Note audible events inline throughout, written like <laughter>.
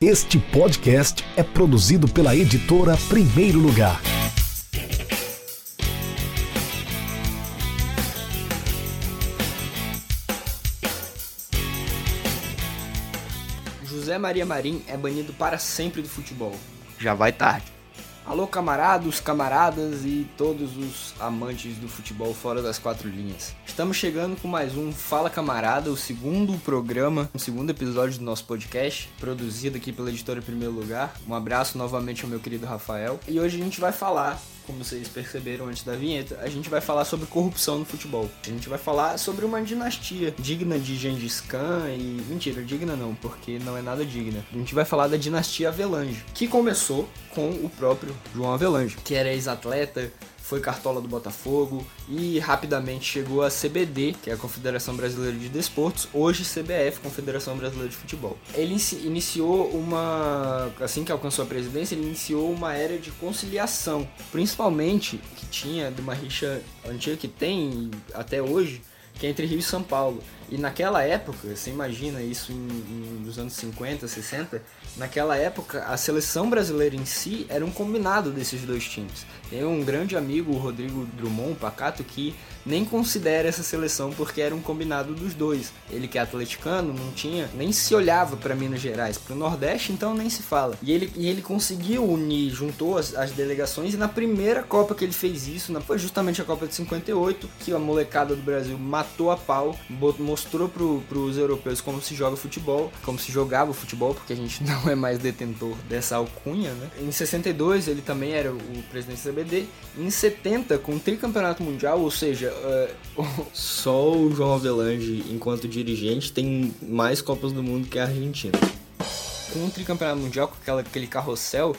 Este podcast é produzido pela editora Primeiro Lugar. José Maria Marim é banido para sempre do futebol. Já vai tarde. Alô, camaradas, camaradas e todos os amantes do futebol fora das quatro linhas. Estamos chegando com mais um Fala Camarada, o segundo programa, o segundo episódio do nosso podcast, produzido aqui pela editora em primeiro lugar. Um abraço novamente ao meu querido Rafael. E hoje a gente vai falar como vocês perceberam antes da vinheta, a gente vai falar sobre corrupção no futebol. A gente vai falar sobre uma dinastia digna de Gengis Khan e. Mentira, digna não, porque não é nada digna. A gente vai falar da dinastia Avelange, que começou com o próprio João Avelange, que era ex-atleta, foi cartola do Botafogo e rapidamente chegou a CBD, que é a Confederação Brasileira de Desportos, hoje CBF, Confederação Brasileira de Futebol. Ele iniciou uma, assim que alcançou a presidência, ele iniciou uma era de conciliação, principalmente que tinha de uma rixa antiga que tem até hoje, que é entre Rio e São Paulo. E naquela época, você imagina isso em, em, nos anos 50, 60, naquela época a seleção brasileira em si era um combinado desses dois times. Tem um grande amigo, o Rodrigo Drummond, Pacato, que nem considera essa seleção porque era um combinado dos dois. Ele que é atleticano, não tinha, nem se olhava para Minas Gerais, para o Nordeste então nem se fala. E ele, e ele conseguiu unir, juntou as, as delegações e na primeira Copa que ele fez isso, na, foi justamente a Copa de 58, que a molecada do Brasil matou a pau, mostrou para os europeus como se joga futebol, como se jogava o futebol, porque a gente <laughs> não é mais detentor dessa alcunha, né? Em 62 ele também era o presidente da CBD, em 70 com o tricampeonato mundial, ou seja, uh, só o João Avelange, enquanto dirigente, tem mais Copas do Mundo que a Argentina. Com o tricampeonato mundial, com aquela, aquele carrossel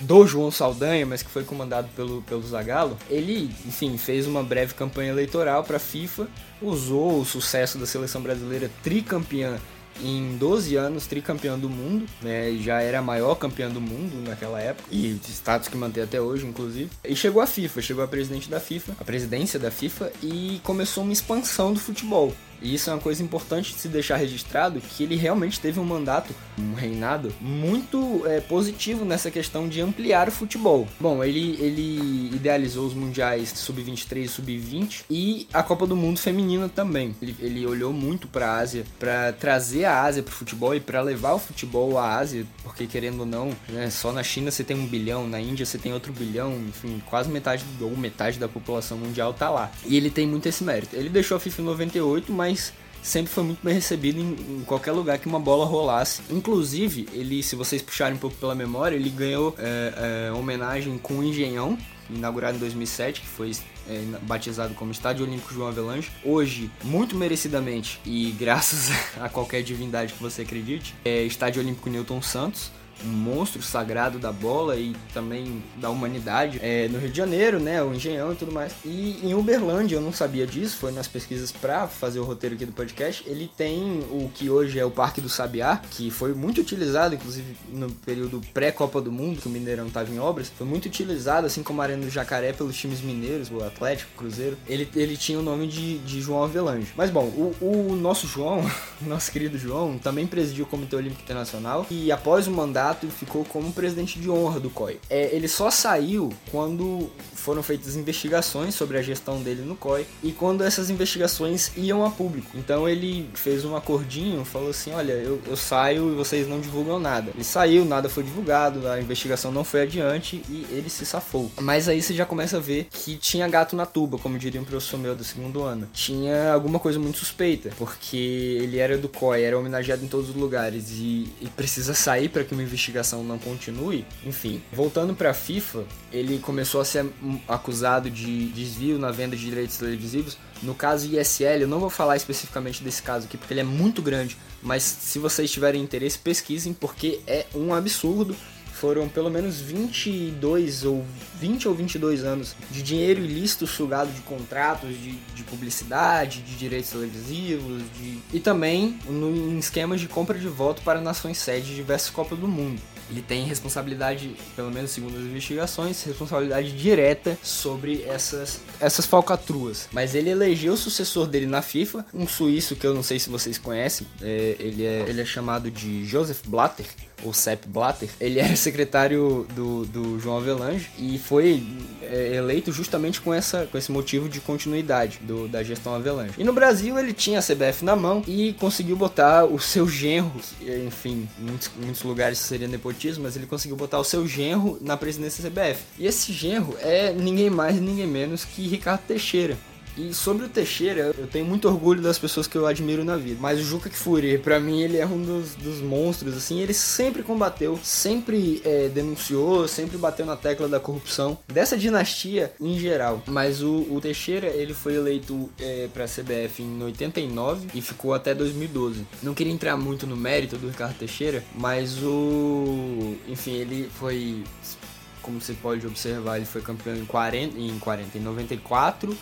do João Saldanha, mas que foi comandado pelo, pelo Zagallo, ele, enfim, fez uma breve campanha eleitoral para a FIFA, usou o sucesso da seleção brasileira tricampeã em 12 anos tricampeão do mundo, né? Já era a maior campeã do mundo naquela época e status que mantém até hoje, inclusive. E chegou a FIFA, chegou a presidente da FIFA, a presidência da FIFA e começou uma expansão do futebol. E isso é uma coisa importante de se deixar registrado, que ele realmente teve um mandato, um reinado, muito é, positivo nessa questão de ampliar o futebol. Bom, ele, ele idealizou os mundiais sub-23 e sub-20 e a Copa do Mundo feminina também. Ele, ele olhou muito para a Ásia, para trazer a Ásia para o futebol e para levar o futebol à Ásia, porque querendo ou não, né, só na China você tem um bilhão, na Índia você tem outro bilhão, enfim, quase metade ou metade da população mundial tá lá. E ele tem muito esse mérito. Ele deixou a FIFA em 98, mas mas sempre foi muito bem recebido em, em, qualquer lugar que uma bola rolasse. Inclusive, ele, se vocês puxarem um pouco pela memória, ele ganhou é, é, homenagem com o Engenhão, inaugurado em 2007, que foi é, batizado como Estádio Olímpico João Avelange. Hoje, muito merecidamente e <laughs> graças a qualquer divindade que você acredite, é Estádio Olímpico Newton Santos um monstro sagrado da bola e também da humanidade é, no Rio de Janeiro, né, o Engenhão e tudo mais. E em Uberlândia, eu não sabia disso, foi nas pesquisas para fazer o roteiro aqui do podcast, ele tem o que hoje é o Parque do Sabiá, que foi muito utilizado, inclusive no período pré-Copa do Mundo, que o Mineirão estava em obras, foi muito utilizado, assim como a Arena do Jacaré, pelos times mineiros, o Atlético, o Cruzeiro. Ele, ele tinha o nome de, de João Avelange. Mas bom, o, o nosso João, <laughs> nosso querido João, também presidiu o Comitê Olímpico Internacional e após o mandato e ficou como presidente de honra do COI. É, ele só saiu quando foram feitas investigações sobre a gestão dele no COI e quando essas investigações iam a público. Então ele fez um acordinho, falou assim: Olha, eu, eu saio e vocês não divulgam nada. Ele saiu, nada foi divulgado, a investigação não foi adiante e ele se safou. Mas aí você já começa a ver que tinha gato na tuba, como diria um professor meu do segundo ano. Tinha alguma coisa muito suspeita, porque ele era do COI, era homenageado em todos os lugares e, e precisa sair para que uma investigação não continue. Enfim, voltando para a FIFA, ele começou a ser acusado de desvio na venda de direitos televisivos. No caso ISL, eu não vou falar especificamente desse caso aqui porque ele é muito grande, mas se vocês tiverem interesse, pesquisem porque é um absurdo. Foram pelo menos 22 ou 20 ou 22 anos de dinheiro ilícito sugado de contratos, de, de publicidade, de direitos televisivos, de... e também no, em esquemas de compra de voto para nações sede de diversas Copas do Mundo. Ele tem responsabilidade, pelo menos segundo as investigações, responsabilidade direta sobre essas, essas falcatruas. Mas ele elegeu o sucessor dele na FIFA, um suíço que eu não sei se vocês conhecem, é, ele, é, ele é chamado de Joseph Blatter o Sepp Blatter, ele era secretário do, do João Avelange e foi é, eleito justamente com, essa, com esse motivo de continuidade do, da gestão Avelange. E no Brasil ele tinha a CBF na mão e conseguiu botar o seu genro, enfim, em muitos, muitos lugares seria nepotismo, mas ele conseguiu botar o seu genro na presidência da CBF. E esse genro é ninguém mais, ninguém menos que Ricardo Teixeira. E sobre o Teixeira, eu tenho muito orgulho das pessoas que eu admiro na vida. Mas o Juca Kfouri, para mim, ele é um dos, dos, monstros, assim. Ele sempre combateu, sempre é, denunciou, sempre bateu na tecla da corrupção dessa dinastia em geral. Mas o, o Teixeira, ele foi eleito é, pra CBF em 89 e ficou até 2012. Não queria entrar muito no mérito do Ricardo Teixeira, mas o. Enfim, ele foi. Como você pode observar, ele foi campeão em 40, em 40, em 94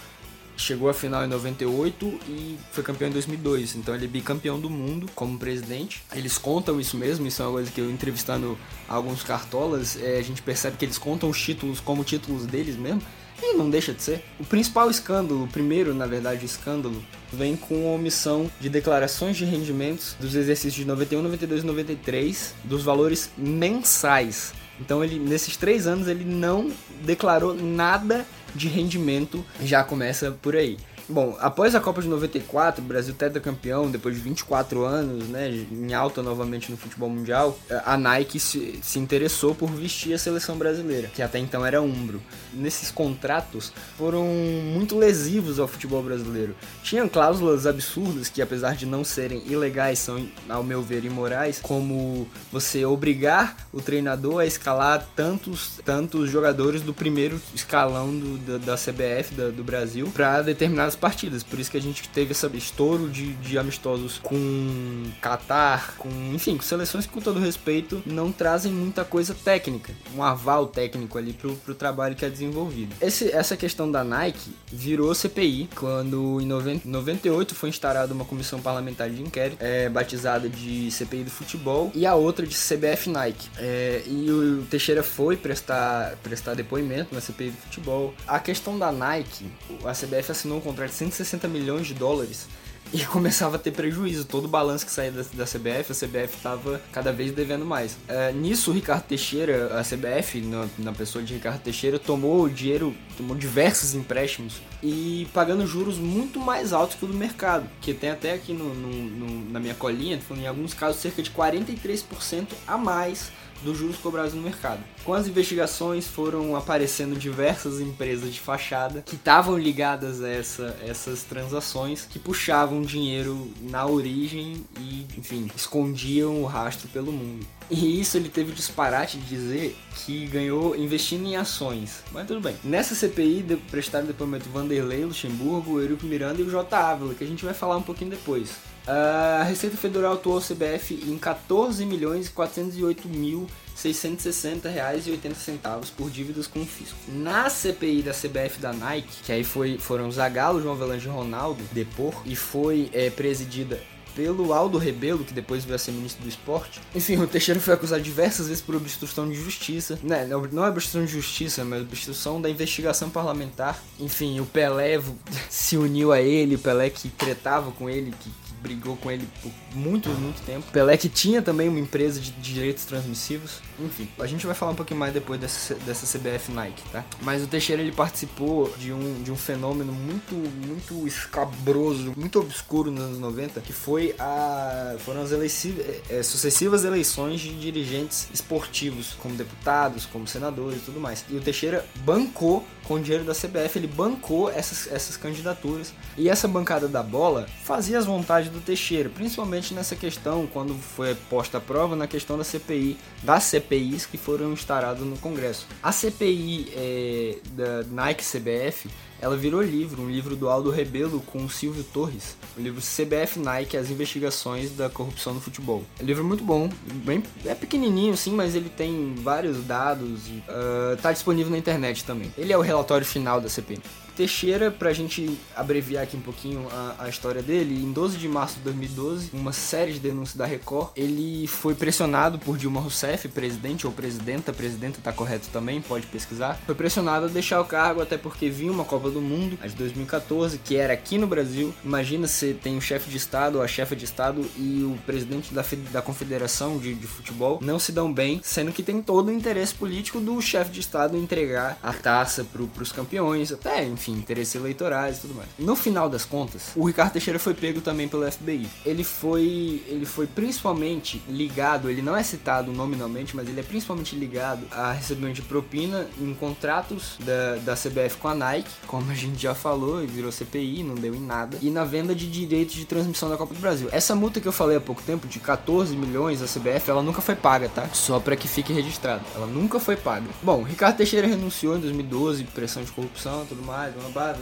chegou à final em 98 e foi campeão em 2002. Então ele é bicampeão do mundo como presidente. Eles contam isso mesmo, isso é uma coisa que eu entrevistando alguns cartolas, é, a gente percebe que eles contam os títulos como títulos deles mesmo. E não deixa de ser. O principal escândalo, o primeiro, na verdade, escândalo, vem com a omissão de declarações de rendimentos dos exercícios de 91, 92 e 93 dos valores mensais. Então ele nesses três anos ele não declarou nada de rendimento já começa por aí. Bom, após a Copa de 94, o Brasil tetracampeão, depois de 24 anos, né, em alta novamente no futebol mundial, a Nike se, se interessou por vestir a seleção brasileira, que até então era umbro. Nesses contratos foram muito lesivos ao futebol brasileiro. Tinham cláusulas absurdas que, apesar de não serem ilegais, são, ao meu ver, imorais, como você obrigar o treinador a escalar tantos, tantos jogadores do primeiro escalão do, da, da CBF, da, do Brasil, para determinadas as partidas. Por isso que a gente teve esse estouro de, de amistosos com Qatar, com, enfim, com seleções que, com todo respeito, não trazem muita coisa técnica, um aval técnico ali pro, pro trabalho que é desenvolvido. Esse, essa questão da Nike virou CPI quando em 90, 98 foi instaurada uma comissão parlamentar de inquérito, é, batizada de CPI do futebol, e a outra de CBF Nike. É, e o Teixeira foi prestar, prestar depoimento na CPI do futebol. A questão da Nike, a CBF assinou um contrato de 160 milhões de dólares e <laughs> começava a ter prejuízo. Todo o balanço que saía da, da CBF, a CBF estava cada vez devendo mais. É, nisso, o Ricardo Teixeira, a CBF, na, na, pessoa de Ricardo Teixeira, tomou dinheiro, tomou diversos empréstimos e pagando juros muito mais altos que o do mercado. Que tem até aqui no, no, no na minha colinha, em alguns casos, cerca de 43% a mais dos juros cobrados no mercado. Com as investigações foram aparecendo diversas empresas de fachada que estavam ligadas a essa, essas transações, que puxavam dinheiro na origem e, enfim, escondiam o rastro pelo mundo. E isso ele teve o disparate de dizer que ganhou investindo em ações. Mas tudo bem. Nessa CPI de, prestaram depoimento Vanderlei Luxemburgo, Eurico Miranda e o J. Ávila, que a gente vai falar um pouquinho depois. A Receita Federal atuou o CBF em 14 milhões e 408 mil 660 reais 80 centavos por dívidas com o fisco. Na CPI da CBF da Nike, que aí foi, foram Zagallo, João Avelange e Ronaldo depor, e foi é, presidida pelo Aldo Rebelo, que depois veio a ser ministro do esporte. Enfim, o Teixeira foi acusado diversas vezes por obstrução de justiça. Né, não é obstrução de justiça, mas obstrução da investigação parlamentar. Enfim, o Pelé <laughs> se uniu a ele, o Pelé que tretava com ele, que brigou com ele por muito, muito tempo. Pelé que tinha também uma empresa de direitos transmissivos. Enfim, a gente vai falar um pouquinho mais depois dessa, dessa CBF Nike, tá? Mas o Teixeira ele participou de um, de um fenômeno muito, muito escabroso, muito obscuro nos anos 90, que foi a foram as é, sucessivas eleições de dirigentes esportivos, como deputados, como senadores e tudo mais. E o Teixeira bancou com o dinheiro da CBF, ele bancou essas, essas candidaturas. E essa bancada da bola fazia as vontades do Teixeira, principalmente nessa questão, quando foi posta a prova, na questão da CPI, das CPIs que foram instauradas no Congresso. A CPI é, da Nike CBF ela virou livro, um livro do Aldo Rebelo com o Silvio Torres, o livro CBF Nike, as investigações da corrupção no futebol. É um livro muito bom, bem, é pequenininho sim, mas ele tem vários dados, uh, tá disponível na internet também. Ele é o relatório final da CPI. Teixeira, pra gente abreviar aqui um pouquinho a, a, história dele, em 12 de março de 2012, uma série de denúncias da Record, ele foi pressionado por Dilma Rousseff, presidente ou presidenta, presidenta tá correto também, pode pesquisar, foi pressionado a deixar o cargo até porque vinha uma Copa do Mundo, a de 2014, que era aqui no Brasil. Imagina se tem o chefe de Estado ou a chefe de Estado e o presidente da, da Confederação de, de Futebol não se dão bem, sendo que tem todo o interesse político do chefe de Estado entregar a taça pro, pros campeões, até, enfim, enfim, interesses eleitorais e tudo mais. No final das contas, o Ricardo Teixeira foi pego também pelo FBI. Ele foi, ele foi principalmente ligado, ele não é citado nominalmente, mas ele é principalmente ligado a recebimento de propina em contratos da, da CBF com a Nike, como a gente já falou, e virou CPI, não deu em nada, e na venda de direitos de transmissão da Copa do Brasil. Essa multa que eu falei há pouco tempo, de 14 milhões da CBF, ela nunca foi paga, tá? Só para que fique registrado. Ela nunca foi paga. Bom, Ricardo Teixeira renunciou em 2012, pressão de corrupção tudo mais,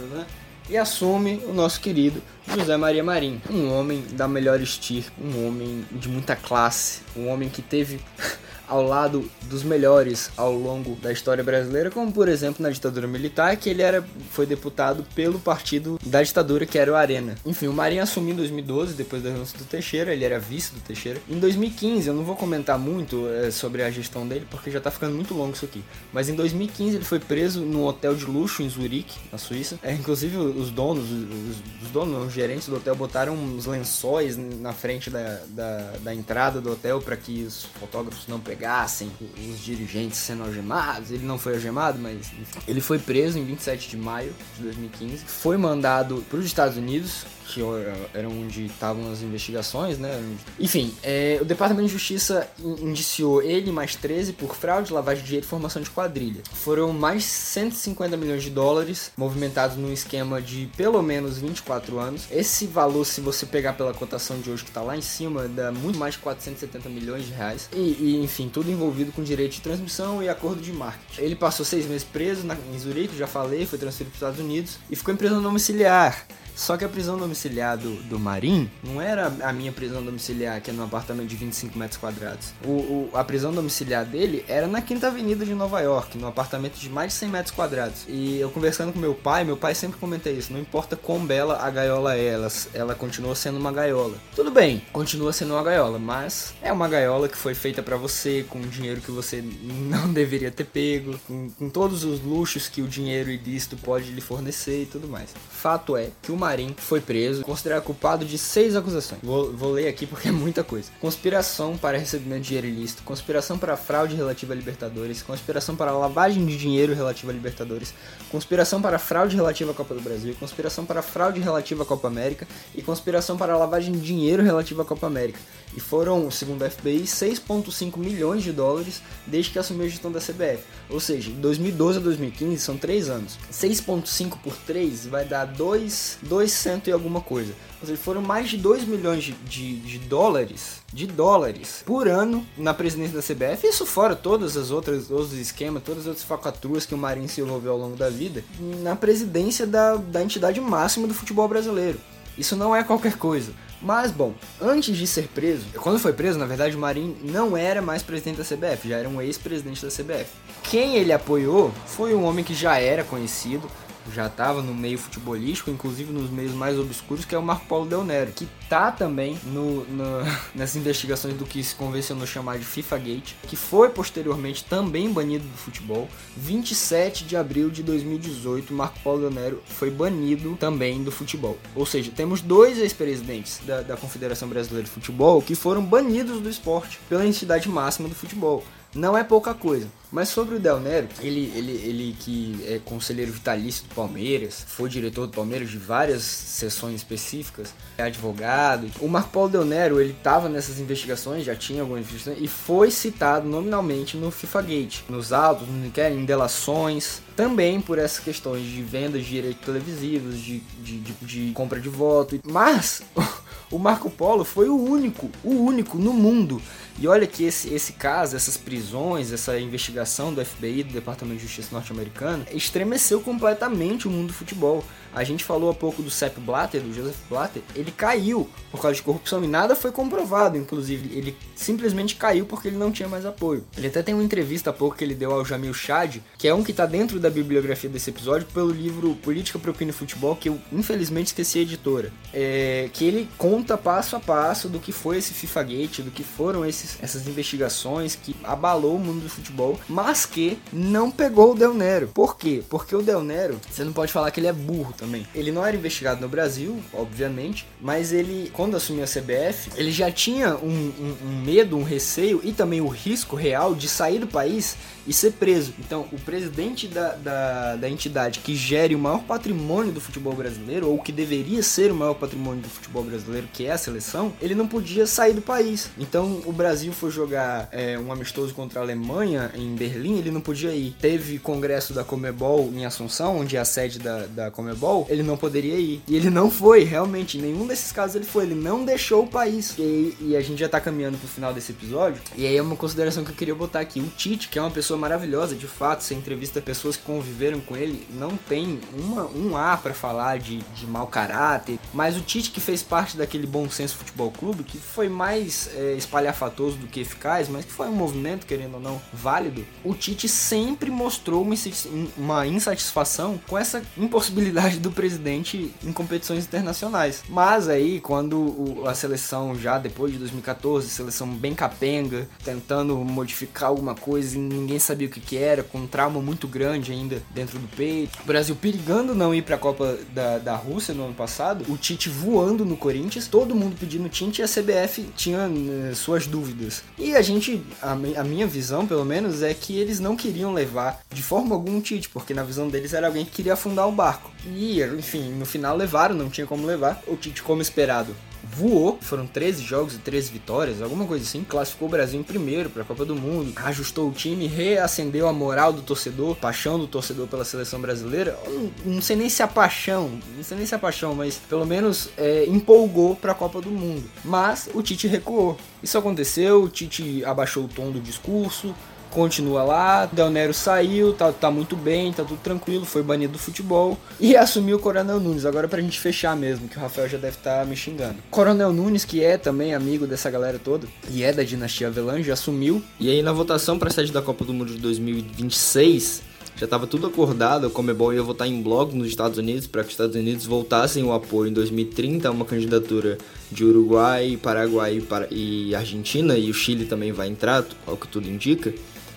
né? E assume o nosso querido José Maria Marinho, um homem da melhor estirpe, um homem de muita classe, um homem que teve ao lado dos melhores ao longo da história brasileira, como por exemplo na ditadura militar, que ele era, foi deputado pelo partido da ditadura, que era o Arena. Enfim, o Marinho assumiu em 2012, depois da renúncia do Teixeira, ele era vice do Teixeira. Em 2015, eu não vou comentar muito é, sobre a gestão dele, porque já tá ficando muito longo isso aqui, mas em 2015 ele foi preso num hotel de luxo em Zurique, na Suíça. É, inclusive os donos, os, os donos, os gerentes do hotel botaram uns lençóis na frente da, da, da entrada do hotel para que os fotógrafos não pegassem os dirigentes sendo algemados. Ele não foi algemado, mas enfim. ele foi preso em 27 de maio de 2015. Foi mandado para os Estados Unidos, que era onde estavam as investigações, né? Enfim, é, o Departamento de Justiça indiciou ele mais 13 por fraude, lavagem de dinheiro e formação de quadrilha. Foram mais 150 milhões de dólares movimentados num esquema de pelo menos 24 anos. Esse valor, se você pegar pela cotação de hoje que está lá em cima, dá muito mais de 470 milhões de reais. E, e, enfim, tudo envolvido com direito de transmissão e acordo de marketing. Ele passou seis meses preso na, em Zurique, já falei, foi transferido para os Estados Unidos e ficou em prisão domiciliar. Só que a prisão domiciliar do, do Marim não era a minha prisão domiciliar, que é num apartamento de 25 metros quadrados. O, o, a prisão domiciliar dele era na Quinta Avenida de Nova York, num apartamento de mais de 100 metros quadrados. E eu conversando com meu pai, meu pai sempre comenta isso: não importa quão bela a gaiola é, ela, ela continua sendo uma gaiola. Tudo bem, continua sendo uma gaiola, mas é uma gaiola que foi feita para você, com dinheiro que você não <laughs> deveria ter pego, com, com todos os luxos que o dinheiro ilícito pode lhe fornecer e tudo mais. Fato é que o Marim foi preso, considerado culpado de seis acusações. Vou, vou ler aqui porque é muita coisa: conspiração para recebimento de dinheiro ilícito, conspiração para fraude relativa a Libertadores, conspiração para lavagem de dinheiro relativa a Libertadores, conspiração para fraude relativa à Copa do Brasil, conspiração para fraude relativa à Copa América e conspiração para lavagem de dinheiro relativa à Copa América. E foram, segundo a FBI, 6,5 milhões de dólares desde que assumiu a gestão da CBF. Ou seja, de 2012 a 2015 são 3 anos. 6,5 por 3 vai dar 2, 200 e alguma coisa. Ou seja, foram mais de 2 milhões de, de, de, dólares de dólares por ano na presidência da CBF. Isso fora todas as outras os esquemas, todas as outras facaturas que o Marinho se envolveu ao longo da vida na presidência da, da entidade máxima do futebol brasileiro. Isso não é qualquer coisa. Mas, bom, antes de ser preso, quando foi preso, na verdade, o Marinho não era mais presidente da CBF, já era um ex-presidente da CBF. Quem ele apoiou foi um homem que já era conhecido, já estava no meio futebolístico, inclusive nos meios mais obscuros, que é o Marco Paulo Del Nero, que tá também no, no, <laughs> nessas investigações do que se convencionou chamar de FIFA Gate, que foi posteriormente também banido do futebol. 27 de abril de 2018, Marco Paulo Del Nero foi banido também do futebol. Ou seja, temos dois ex-presidentes da, da Confederação Brasileira de Futebol que foram banidos do esporte pela entidade máxima do futebol. Não é pouca coisa. Mas sobre o Del Nero, ele, ele, ele que é conselheiro vitalício do Palmeiras, foi diretor do Palmeiras de várias sessões específicas, é advogado. O Marco Paulo Del Nero, ele estava nessas investigações, já tinha algumas investigações, e foi citado nominalmente no FIFA Gate, nos autos, em delações, também por essas questões de venda de direitos televisivos, de, de, de, de compra de voto. Mas <laughs> O Marco Polo foi o único, o único no mundo e olha que esse, esse caso, essas prisões, essa investigação do FBI, do Departamento de Justiça norte-americano, estremeceu completamente o mundo do futebol. A gente falou há pouco do Sepp Blatter, do Joseph Blatter, ele caiu por causa de corrupção e nada foi comprovado, inclusive. Ele simplesmente caiu porque ele não tinha mais apoio. Ele até tem uma entrevista há pouco que ele deu ao Jamil Chad, que é um que está dentro da bibliografia desse episódio, pelo livro Política, Propina e Futebol, que eu infelizmente esqueci a editora. É, que ele conta passo a passo do que foi esse FIFA Gate, do que foram esses, essas investigações que abalou o mundo do futebol, mas que não pegou o Del Nero. Por quê? Porque o Del Nero, você não pode falar que ele é burro também. Ele não era investigado no Brasil, obviamente, mas ele, quando assumiu a CBF, ele já tinha um, um, um medo, um receio e também o risco real de sair do país e ser preso. Então, o presidente da, da, da, entidade que gere o maior patrimônio do futebol brasileiro, ou que deveria ser o maior patrimônio do futebol brasileiro, que é a seleção, ele não podia sair do país. Então, o Brasil foi jogar é, um amistoso contra a Alemanha em Berlim, ele não podia ir. Teve congresso da Comebol em Assunção, onde é a sede da, da Comebol, ele não poderia ir. E ele não foi, realmente. Em nenhum desses casos ele foi. Ele não deixou o país. E, e a gente já tá caminhando pro final desse episódio. E aí é uma consideração que eu queria botar aqui. O Tite, que é uma pessoa maravilhosa, de fato. Você entrevista pessoas que conviveram com ele, não tem uma, um A para falar de, de mau caráter. Mas o Tite, que fez parte daquele Bom Senso Futebol Clube, que foi mais é, do que eficaz, mas que foi um movimento, querendo ou não, válido, o Tite sempre mostrou uma, insatisfação com essa impossibilidade do presidente em competições internacionais. Mas aí, quando a seleção, já depois de 2014, seleção bem capenga, tentando modificar alguma coisa e ninguém sabia o que, que era, com um trauma muito grande ainda dentro do peito. O Brasil perigando não ir para a Copa da, da Rússia no ano passado, o Tite voando no Corinthians, todo mundo pedindo Tite e a CBF tinha uh, suas dúvidas. E a gente, a, a, minha visão pelo menos, é que eles não queriam levar de forma alguma o Tite, porque na visão deles era alguém que queria afundar o barco. E, enfim, no final levaram, não tinha como levar. O Tite, como esperado, voou, foram 13 jogos e 13 vitórias, alguma coisa assim, classificou o Brasil em primeiro para a Copa do Mundo, ajustou o time, reacendeu a moral do torcedor, paixão do torcedor pela seleção brasileira. Não, não sei nem se a paixão, não sei nem se a paixão, mas pelo menos é, empolgou para a Copa do Mundo. Mas o Tite recuou. Isso aconteceu, o Tite abaixou o tom do discurso, continua lá, Del Nero saiu, tá, tá muito bem, tá tudo tranquilo, foi banido do futebol e <laughs> assumiu o Coronel Nunes. Agora pra gente fechar mesmo, que o Rafael já deve estar tá me xingando. Coronel Nunes, que é também amigo dessa galera toda e é da dinastia Avelange, assumiu. E aí na votação pra sede da Copa do Mundo de 2026, já estava tudo acordado, a Comebol ia votar em bloco nos Estados Unidos para que os Estados Unidos voltassem o apoio em 2030 a uma candidatura de Uruguai, Paraguai e Argentina, e o Chile também vai entrar, ao que tudo indica.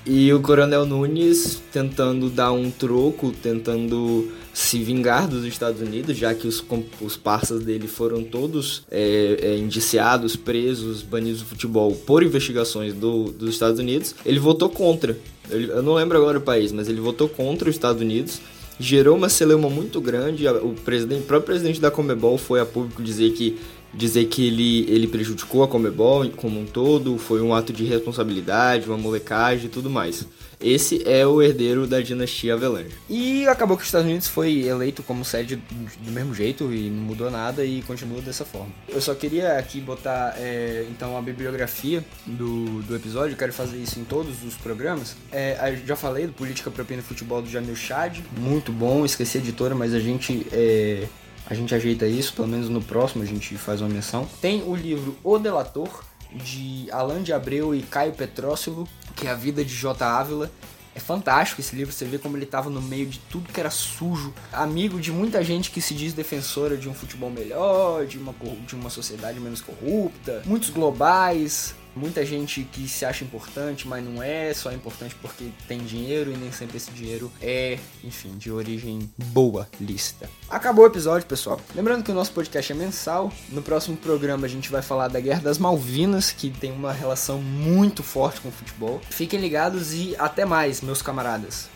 E o Coronel Nunes tentando dar um troco, tentando se vingar dos Estados Unidos, já que os, os parceiros dele foram todos é, é, indiciados, presos, banidos do futebol por investigações do, dos Estados Unidos. Ele votou contra. Ele, eu não lembro agora o país, mas ele votou contra os Estados Unidos. Gerou uma celeuma muito grande. O, presidente, o próprio presidente da Comebol foi a público dizer que dizer que ele, ele prejudicou a Comebol como um todo, foi um ato de responsabilidade, uma molecagem e tudo mais. Esse é o herdeiro da dinastia Avelange. E acabou que os Estados Unidos foi eleito como sede do mesmo jeito e não mudou nada e continua dessa forma. Eu só queria aqui botar é, então a bibliografia do, do episódio, quero fazer isso em todos os programas. É, já falei do Política Propina Futebol do Jamil Chad, muito bom, esqueci a editora, mas a gente é, a gente ajeita isso, pelo menos no próximo a gente faz uma menção. Tem o livro O Delator, de Alain de Abreu e Caio Petrócilo, que é a vida de J. Ávila. É fantástico esse livro, você vê como ele estava no meio de tudo que era sujo, amigo de muita gente que se diz defensora de um futebol melhor, de uma, de uma sociedade menos corrupta, muitos globais, Muita gente que se acha importante, mas não é, só é importante porque tem dinheiro e nem sempre esse dinheiro é, enfim, de origem boa, lícita. Acabou o episódio, pessoal. Lembrando que o nosso podcast é mensal. No próximo programa a gente vai falar da Guerra das Malvinas, que tem uma relação muito forte com o futebol. Fiquem ligados e até mais, meus camaradas.